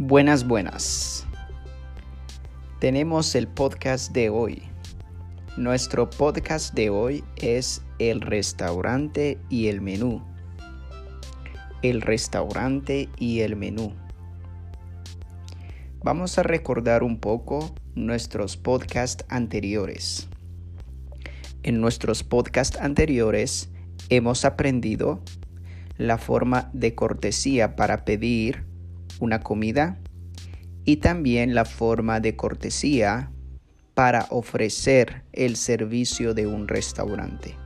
Buenas, buenas. Tenemos el podcast de hoy. Nuestro podcast de hoy es el restaurante y el menú. El restaurante y el menú. Vamos a recordar un poco nuestros podcasts anteriores. En nuestros podcasts anteriores hemos aprendido la forma de cortesía para pedir una comida y también la forma de cortesía para ofrecer el servicio de un restaurante.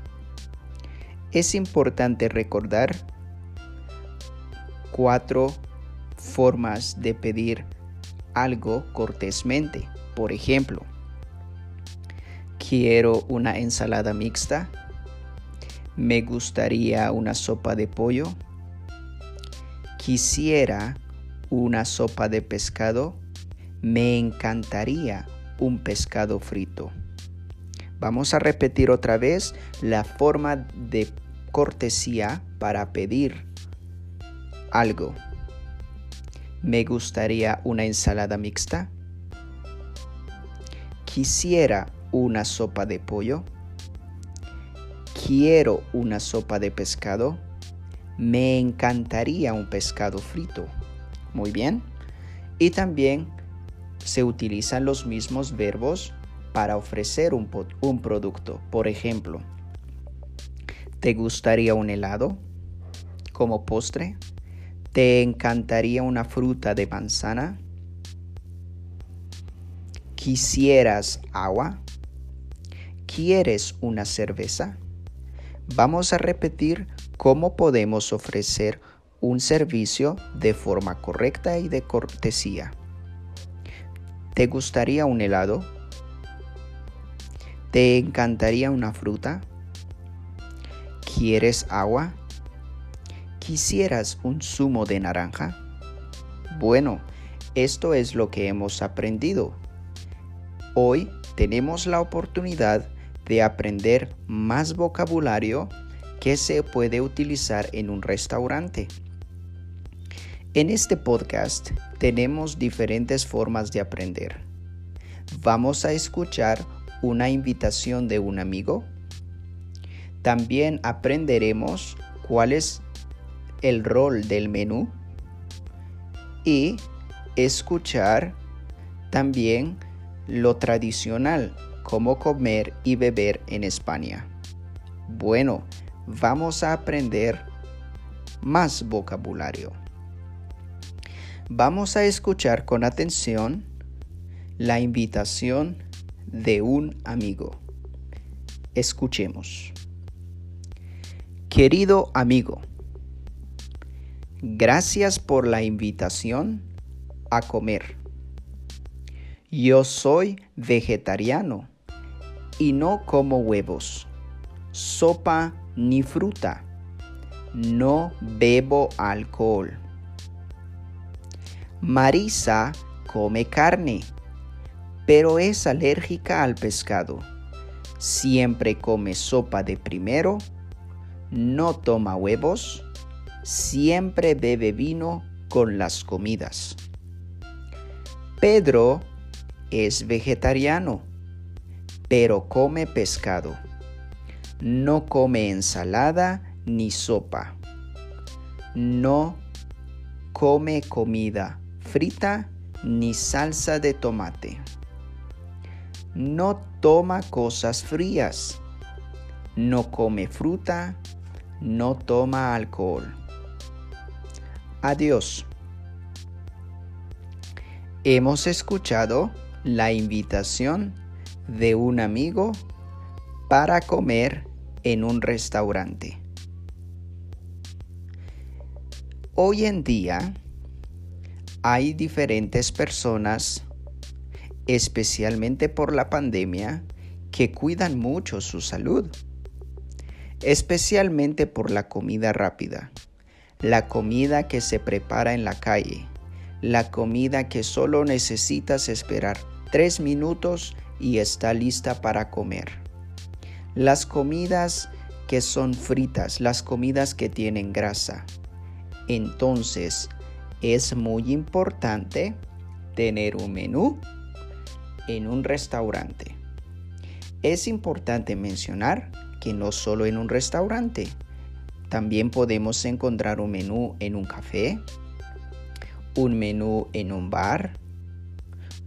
Es importante recordar cuatro formas de pedir algo cortésmente. Por ejemplo, quiero una ensalada mixta. Me gustaría una sopa de pollo. Quisiera una sopa de pescado, me encantaría un pescado frito. Vamos a repetir otra vez la forma de cortesía para pedir algo. Me gustaría una ensalada mixta. Quisiera una sopa de pollo. Quiero una sopa de pescado. Me encantaría un pescado frito. Muy bien. Y también se utilizan los mismos verbos para ofrecer un, un producto. Por ejemplo, ¿te gustaría un helado como postre? ¿Te encantaría una fruta de manzana? ¿Quisieras agua? ¿Quieres una cerveza? Vamos a repetir cómo podemos ofrecer un servicio de forma correcta y de cortesía. ¿Te gustaría un helado? ¿Te encantaría una fruta? ¿Quieres agua? ¿Quisieras un zumo de naranja? Bueno, esto es lo que hemos aprendido. Hoy tenemos la oportunidad de aprender más vocabulario que se puede utilizar en un restaurante. En este podcast tenemos diferentes formas de aprender. Vamos a escuchar una invitación de un amigo. También aprenderemos cuál es el rol del menú y escuchar también lo tradicional, cómo comer y beber en España. Bueno, vamos a aprender más vocabulario. Vamos a escuchar con atención la invitación de un amigo. Escuchemos. Querido amigo, gracias por la invitación a comer. Yo soy vegetariano y no como huevos, sopa ni fruta. No bebo alcohol Marisa come carne, pero es alérgica al pescado. Siempre come sopa de primero, no toma huevos, siempre bebe vino con las comidas. Pedro es vegetariano, pero come pescado. No come ensalada ni sopa. No come comida frita ni salsa de tomate. No toma cosas frías. No come fruta. No toma alcohol. Adiós. Hemos escuchado la invitación de un amigo para comer en un restaurante. Hoy en día, hay diferentes personas, especialmente por la pandemia, que cuidan mucho su salud, especialmente por la comida rápida, la comida que se prepara en la calle, la comida que solo necesitas esperar tres minutos y está lista para comer. Las comidas que son fritas, las comidas que tienen grasa. Entonces, es muy importante tener un menú en un restaurante. Es importante mencionar que no solo en un restaurante, también podemos encontrar un menú en un café, un menú en un bar,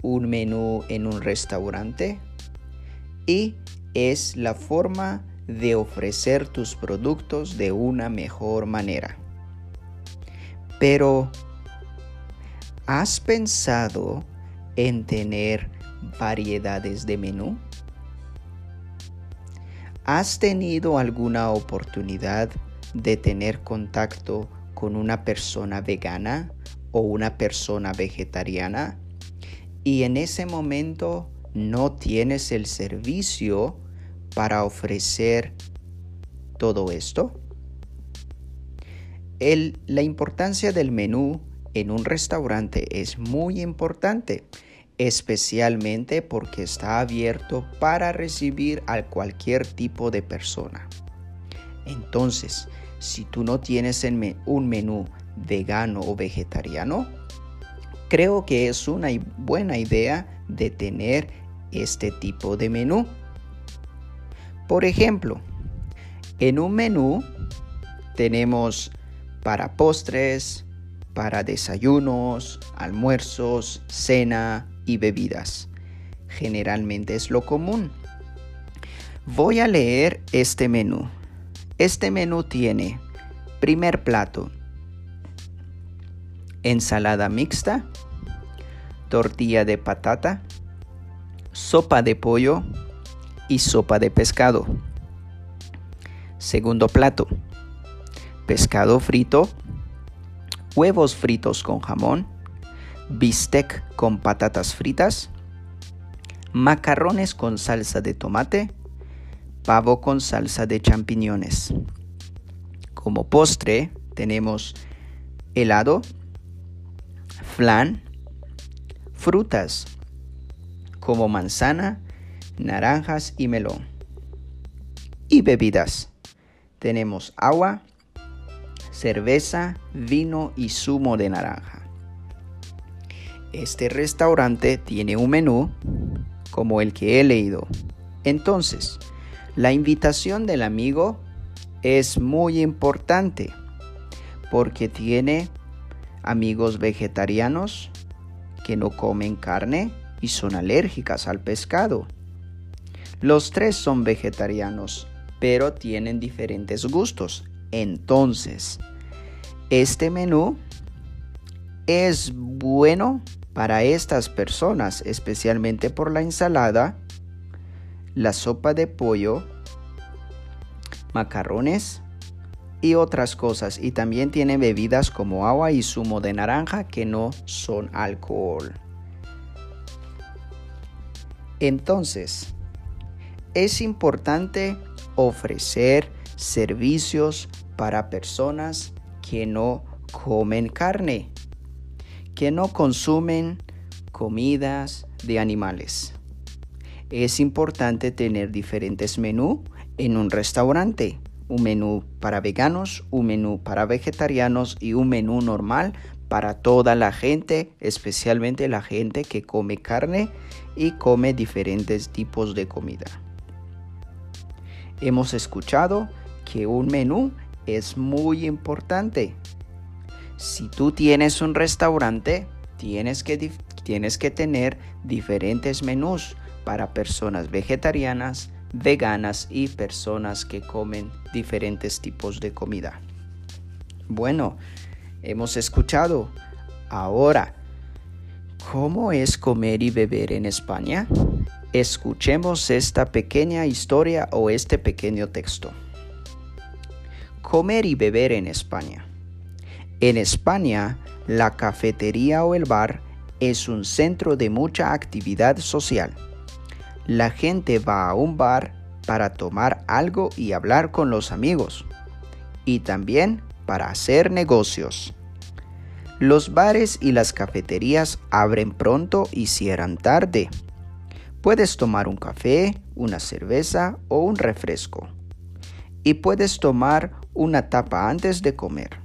un menú en un restaurante y es la forma de ofrecer tus productos de una mejor manera. Pero, ¿has pensado en tener variedades de menú? ¿Has tenido alguna oportunidad de tener contacto con una persona vegana o una persona vegetariana y en ese momento no tienes el servicio para ofrecer todo esto? la importancia del menú en un restaurante es muy importante, especialmente porque está abierto para recibir a cualquier tipo de persona. Entonces, si tú no tienes un menú vegano o vegetariano, creo que es una buena idea de tener este tipo de menú. Por ejemplo, en un menú tenemos para postres, para desayunos, almuerzos, cena y bebidas. Generalmente es lo común. Voy a leer este menú. Este menú tiene primer plato, ensalada mixta, tortilla de patata, sopa de pollo y sopa de pescado. Segundo plato, pescado frito, huevos fritos con jamón, bistec con patatas fritas, macarrones con salsa de tomate, pavo con salsa de champiñones. Como postre tenemos helado, flan, frutas como manzana, naranjas y melón. Y bebidas. Tenemos agua, cerveza, vino y zumo de naranja. Este restaurante tiene un menú como el que he leído. Entonces, la invitación del amigo es muy importante porque tiene amigos vegetarianos que no comen carne y son alérgicas al pescado. Los tres son vegetarianos, pero tienen diferentes gustos. Entonces, este menú es bueno para estas personas, especialmente por la ensalada, la sopa de pollo, macarrones, y otras cosas. Y también tiene bebidas como agua y zumo de naranja que no son alcohol. Entonces, es importante ofrecer servicios para personas que no comen carne, que no consumen comidas de animales. Es importante tener diferentes menús en un restaurante un menú para veganos, un menú para vegetarianos y un menú normal para toda la gente, especialmente la gente que come carne y come diferentes tipos de comida. Hemos escuchado que un menú es muy importante. Si tú tienes un restaurante, tienes que, tienes que tener diferentes menús para personas vegetarianas, veganas y personas que comen diferentes tipos de comida. Bueno, hemos escuchado. Ahora, ¿cómo es comer y beber en España? Escuchemos esta pequeña historia o este pequeño texto. Comer y beber en España. En España, la cafetería o el bar es un centro de mucha actividad social la gente va a un bar para tomar algo y hablar con los amigos. Y también para hacer negocios. Los bares y las cafeterías abren pronto y cierran tarde. Puedes tomar un café, una cerveza o un refresco. Y puedes tomar una tapa antes de comer.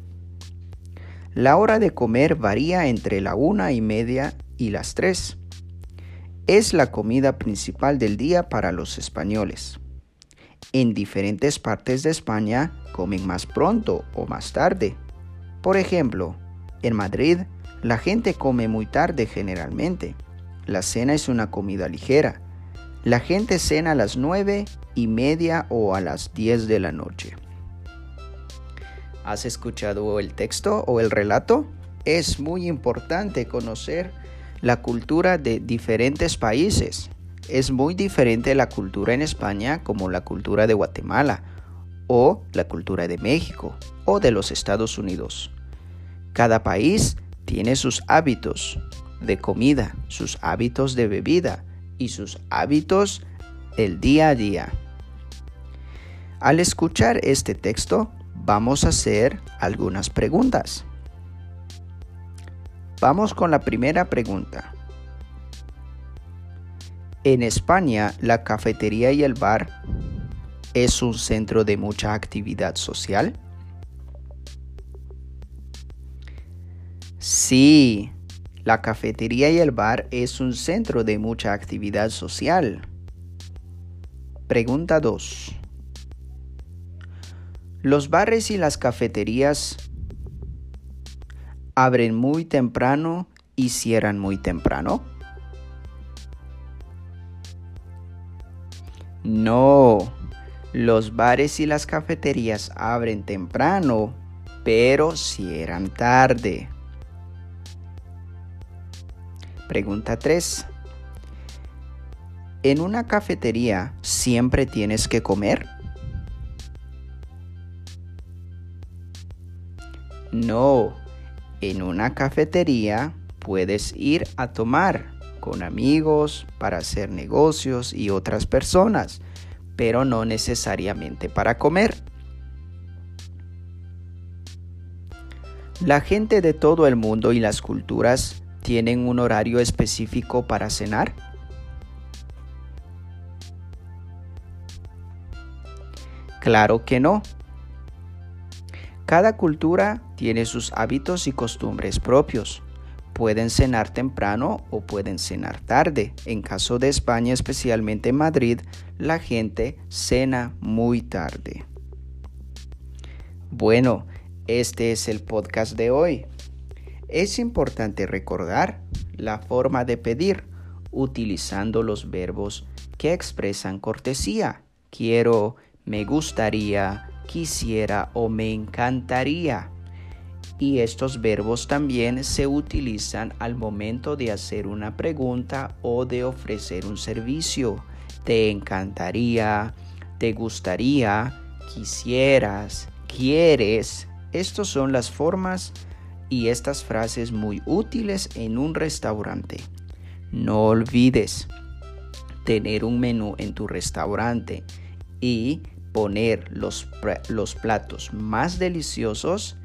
La hora de comer varía entre la una y media y las tres. Es la comida principal del día para los españoles. En diferentes partes de España comen más pronto o más tarde. Por ejemplo, en Madrid la gente come muy tarde generalmente. La cena es una comida ligera. La gente cena a las nueve y media o a las diez de la noche. ¿Has escuchado el texto o el relato? Es muy importante conocer la cultura de diferentes países. Es muy diferente la cultura en España como la cultura de Guatemala o la cultura de México o de los Estados Unidos. Cada país tiene sus hábitos de comida, sus hábitos de bebida y sus hábitos del día a día. Al escuchar este texto, vamos a hacer algunas preguntas. Vamos con la primera pregunta. En España, la cafetería y el bar es un centro de mucha actividad social. Sí, la cafetería y el bar es un centro de mucha actividad social. Pregunta 2. Los bares y las cafeterías abren muy temprano y cierran muy temprano. No, los bares y las cafeterías abren temprano, pero cierran tarde. Pregunta 3. ¿En una cafetería siempre tienes que comer? No, en una cafetería puedes ir a tomar con amigos, para hacer negocios y otras personas, pero no necesariamente para comer. La gente de todo el mundo y las culturas tienen un horario específico para cenar. Claro que no. Cada cultura tiene sus hábitos y costumbres propios. Pueden cenar temprano o pueden cenar tarde. En caso de España, especialmente en Madrid, la gente cena muy tarde. Bueno, este es el podcast de hoy. Es importante recordar la forma de pedir utilizando los verbos que expresan cortesía. Quiero, me gustaría, quisiera o me encantaría. Y estos verbos también se utilizan al momento de hacer una pregunta o de ofrecer un servicio. Te encantaría, te gustaría, quisieras, quieres. Estas son las formas y estas frases muy útiles en un restaurante. No olvides tener un menú en tu restaurante y poner los, los platos más deliciosos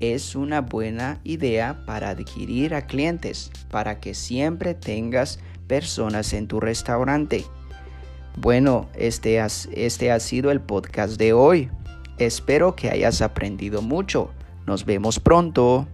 es una buena idea para adquirir a clientes, para que siempre tengas personas en tu restaurante. Bueno, este, este ha sido el podcast de hoy. Espero que hayas aprendido mucho. Nos vemos pronto.